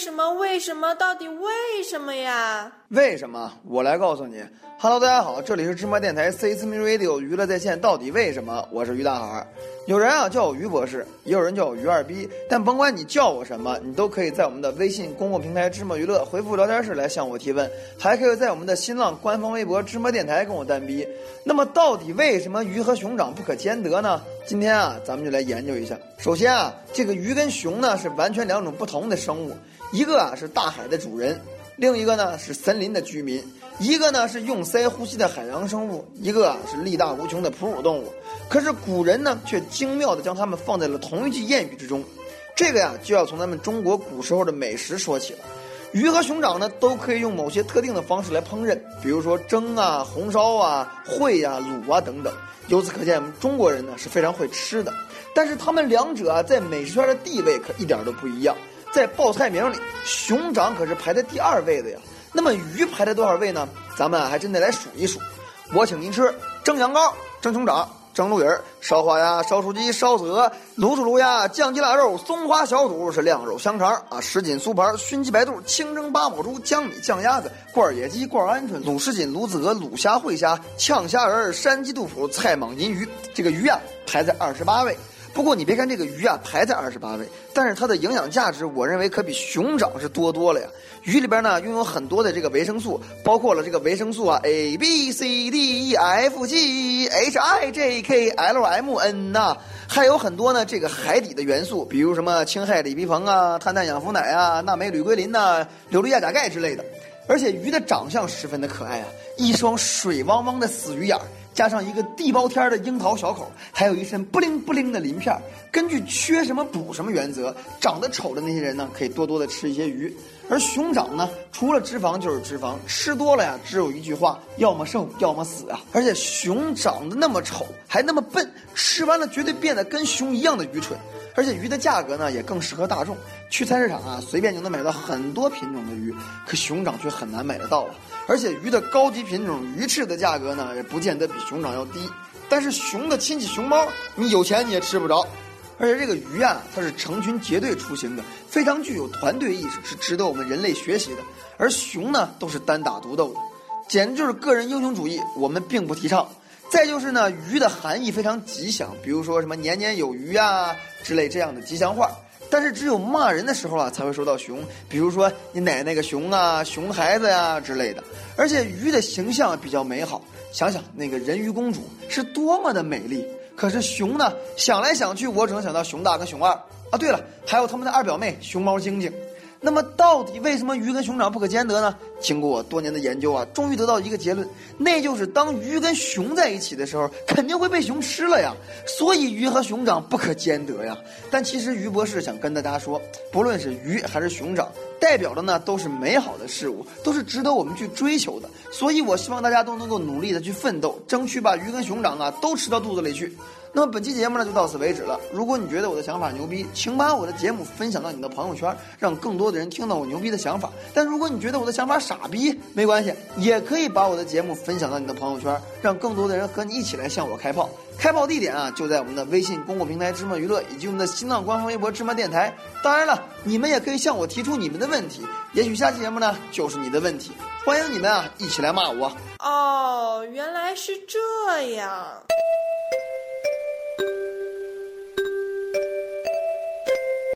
什么？为什么？到底为什么呀？为什么？我来告诉你。Hello，大家好，这里是芝麻电台 C S M Radio 娱乐在线。到底为什么？我是于大海。有人啊叫我于博士，也有人叫我于二逼。但甭管你叫我什么，你都可以在我们的微信公共平台芝麻娱乐回复聊天室来向我提问，还可以在我们的新浪官方微博芝麻电台跟我单逼。那么到底为什么鱼和熊掌不可兼得呢？今天啊，咱们就来研究一下。首先啊，这个鱼跟熊呢是完全两种不同的生物，一个啊是大海的主人，另一个呢是森林的居民。一个呢是用鳃呼吸的海洋生物，一个啊是力大无穷的哺乳动物。可是古人呢却精妙地将它们放在了同一句谚语之中。这个呀就要从咱们中国古时候的美食说起了。鱼和熊掌呢都可以用某些特定的方式来烹饪，比如说蒸啊、红烧啊、烩呀、卤啊等等。由此可见，我们中国人呢是非常会吃的。但是他们两者啊在美食圈的地位可一点都不一样。在报菜名里，熊掌可是排在第二位的呀。那么鱼排在多少位呢？咱们还真得来数一数。我请您吃蒸羊羔、蒸熊掌、蒸鹿尾儿、烧花鸭、烧雏鸡、烧子鹅、卤煮卤鸭、酱鸡腊肉、松花小肚是晾肉香肠啊，什锦酥盘、熏鸡白肚、清蒸八宝猪、江米酱鸭子、罐野鸡、罐鹌鹑、卤什锦、卤子鹅、卤虾、烩虾、炝虾仁、山鸡肚脯、菜蟒银鱼。这个鱼啊，排在二十八位。不过你别看这个鱼啊排在二十八位，但是它的营养价值，我认为可比熊掌是多多了呀。鱼里边呢拥有很多的这个维生素，包括了这个维生素啊 A B C D E F G H I J K L M N 呐，还有很多呢这个海底的元素，比如什么氢氦锂铍硼啊、碳氮氧氟氖啊、钠镁铝硅磷呐、硫氯亚钾钙之类的。而且鱼的长相十分的可爱啊，一双水汪汪的死鱼眼儿。加上一个地包天的樱桃小口，还有一身不灵不灵的鳞片根据缺什么补什么原则，长得丑的那些人呢，可以多多的吃一些鱼。而熊掌呢，除了脂肪就是脂肪，吃多了呀，只有一句话：要么瘦，要么死啊！而且熊长得那么丑，还那么笨，吃完了绝对变得跟熊一样的愚蠢。而且鱼的价格呢，也更适合大众。去菜市场啊，随便就能买到很多品种的鱼，可熊掌却很难买得到啊。而且鱼的高级品种鱼翅的价格呢，也不见得比熊掌要低。但是熊的亲戚熊猫，你有钱你也吃不着。而且这个鱼啊，它是成群结队出行的，非常具有团队意识，是值得我们人类学习的。而熊呢，都是单打独斗的，简直就是个人英雄主义，我们并不提倡。再就是呢，鱼的含义非常吉祥，比如说什么年年有余啊之类这样的吉祥话。但是只有骂人的时候啊，才会说到熊，比如说你奶奶个熊啊，熊孩子呀之类的。而且鱼的形象比较美好，想想那个人鱼公主是多么的美丽。可是熊呢？想来想去，我只能想到熊大跟熊二啊。对了，还有他们的二表妹熊猫晶晶。那么，到底为什么鱼跟熊掌不可兼得呢？经过我多年的研究啊，终于得到一个结论，那就是当鱼跟熊在一起的时候，肯定会被熊吃了呀。所以鱼和熊掌不可兼得呀。但其实于博士想跟大家说，不论是鱼还是熊掌，代表的呢都是美好的事物，都是值得我们去追求的。所以我希望大家都能够努力的去奋斗，争取把鱼跟熊掌啊都吃到肚子里去。那么本期节目呢就到此为止了。如果你觉得我的想法牛逼，请把我的节目分享到你的朋友圈，让更多的人听到我牛逼的想法。但如果你觉得我的想法傻逼，没关系，也可以把我的节目分享到你的朋友圈，让更多的人和你一起来向我开炮。开炮地点啊就在我们的微信公共平台芝麻娱乐以及我们的新浪官方微博芝麻电台。当然了，你们也可以向我提出你们的问题，也许下期节目呢就是你的问题。欢迎你们啊一起来骂我。哦，原来是这样。